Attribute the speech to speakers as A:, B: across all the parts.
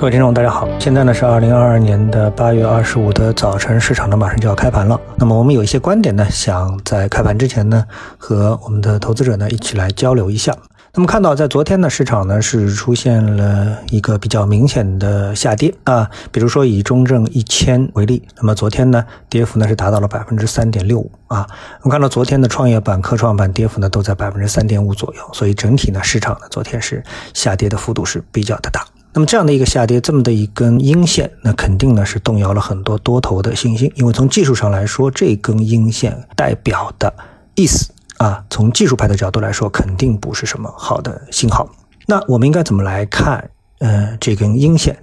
A: 各位听众，大家好，现在呢是二零二二年的八月二十五的早晨，市场呢马上就要开盘了。那么我们有一些观点呢，想在开盘之前呢，和我们的投资者呢一起来交流一下。那么看到在昨天呢，市场呢是出现了一个比较明显的下跌啊，比如说以中证一千为例，那么昨天呢跌幅呢是达到了百分之三点六五啊。我们看到昨天的创业板、科创板跌幅呢都在百分之三点五左右，所以整体呢市场呢昨天是下跌的幅度是比较的大。那么这样的一个下跌，这么的一根阴线，那肯定呢是动摇了很多多头的信心。因为从技术上来说，这根阴线代表的意思啊，从技术派的角度来说，肯定不是什么好的信号。那我们应该怎么来看？呃，这根阴线，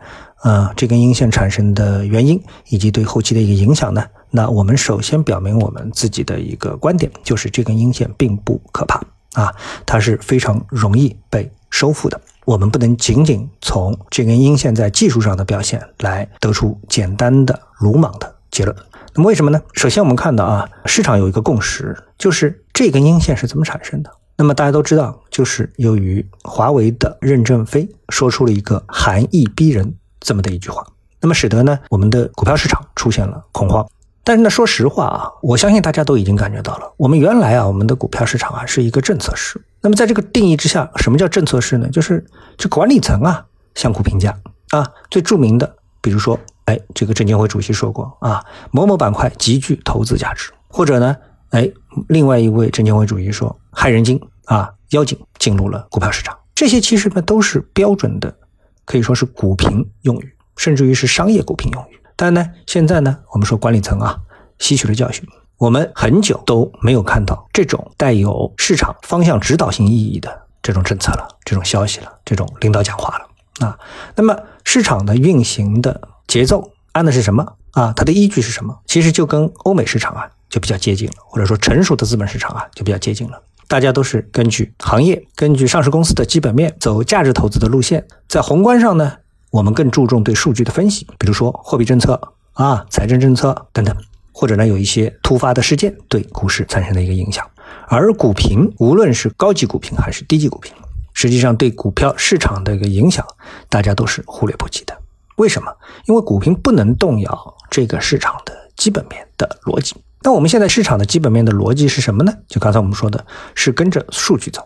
A: 呃，这根阴线产生的原因以及对后期的一个影响呢？那我们首先表明我们自己的一个观点，就是这根阴线并不可怕啊，它是非常容易被收复的。我们不能仅仅从这根阴线在技术上的表现来得出简单的鲁莽的结论。那么为什么呢？首先我们看到啊，市场有一个共识，就是这根阴线是怎么产生的。那么大家都知道，就是由于华为的任正非说出了一个含义逼人这么的一句话，那么使得呢我们的股票市场出现了恐慌。但是呢，说实话啊，我相信大家都已经感觉到了，我们原来啊，我们的股票市场啊是一个政策市。那么在这个定义之下，什么叫政策市呢？就是这管理层啊相互评价啊，最著名的，比如说，哎，这个证监会主席说过啊，某某板块极具投资价值，或者呢，哎，另外一位证监会主席说，害人精啊，妖精进入了股票市场，这些其实呢都是标准的，可以说是股评用语，甚至于是商业股评用语。但呢，现在呢，我们说管理层啊吸取了教训。我们很久都没有看到这种带有市场方向指导性意义的这种政策了，这种消息了，这种领导讲话了啊。那么市场的运行的节奏按的是什么啊？它的依据是什么？其实就跟欧美市场啊就比较接近了，或者说成熟的资本市场啊就比较接近了。大家都是根据行业、根据上市公司的基本面走价值投资的路线。在宏观上呢，我们更注重对数据的分析，比如说货币政策啊、财政政策等等。或者呢，有一些突发的事件对股市产生的一个影响，而股评无论是高级股评还是低级股评，实际上对股票市场的一个影响，大家都是忽略不计的。为什么？因为股评不能动摇这个市场的基本面的逻辑。那我们现在市场的基本面的逻辑是什么呢？就刚才我们说的，是跟着数据走。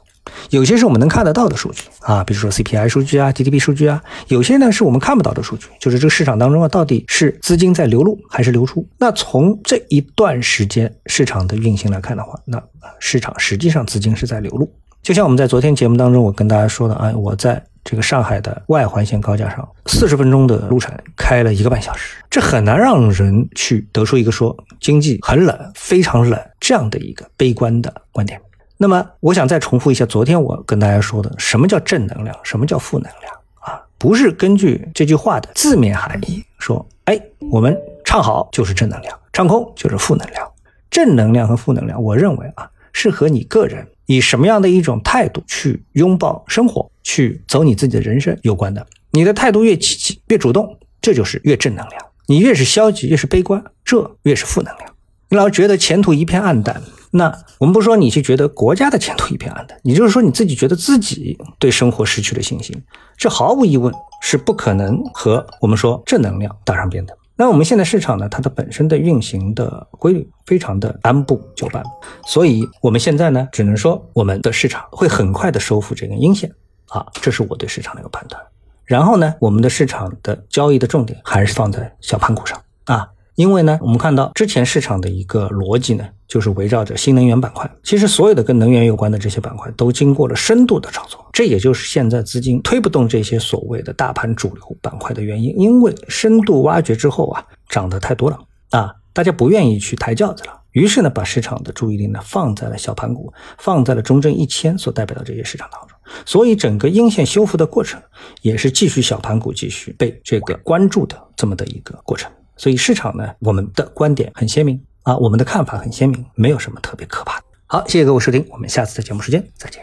A: 有些是我们能看得到的数据啊，比如说 CPI 数据啊、GDP 数据啊；有些呢是我们看不到的数据，就是这个市场当中啊，到底是资金在流入还是流出。那从这一段时间市场的运行来看的话，那市场实际上资金是在流入。就像我们在昨天节目当中我跟大家说的啊，我在这个上海的外环线高架上，四十分钟的路程开了一个半小时，这很难让人去得出一个说经济很冷、非常冷这样的一个悲观的观点。那么，我想再重复一下昨天我跟大家说的，什么叫正能量，什么叫负能量啊？不是根据这句话的字面含义说，哎，我们唱好就是正能量，唱空就是负能量。正能量和负能量，我认为啊，是和你个人以什么样的一种态度去拥抱生活，去走你自己的人生有关的。你的态度越积极、越主动，这就是越正能量；你越是消极、越是悲观，这越是负能量。你老觉得前途一片暗淡。那我们不说你去觉得国家的前途一片暗淡，你就是说你自己觉得自己对生活失去了信心，这毫无疑问是不可能和我们说正能量搭上边的。那我们现在市场呢，它的本身的运行的规律非常的按部就班，所以我们现在呢，只能说我们的市场会很快的收复这根阴线啊，这是我对市场的一个判断。然后呢，我们的市场的交易的重点还是放在小盘股上啊。因为呢，我们看到之前市场的一个逻辑呢，就是围绕着新能源板块。其实所有的跟能源有关的这些板块都经过了深度的炒作，这也就是现在资金推不动这些所谓的大盘主流板块的原因。因为深度挖掘之后啊，涨得太多了啊，大家不愿意去抬轿子了。于是呢，把市场的注意力呢放在了小盘股，放在了中证一千所代表的这些市场当中。所以整个阴线修复的过程，也是继续小盘股继续被这个关注的这么的一个过程。所以市场呢，我们的观点很鲜明啊，我们的看法很鲜明，没有什么特别可怕的。好，谢谢各位收听，我们下次的节目时间再见。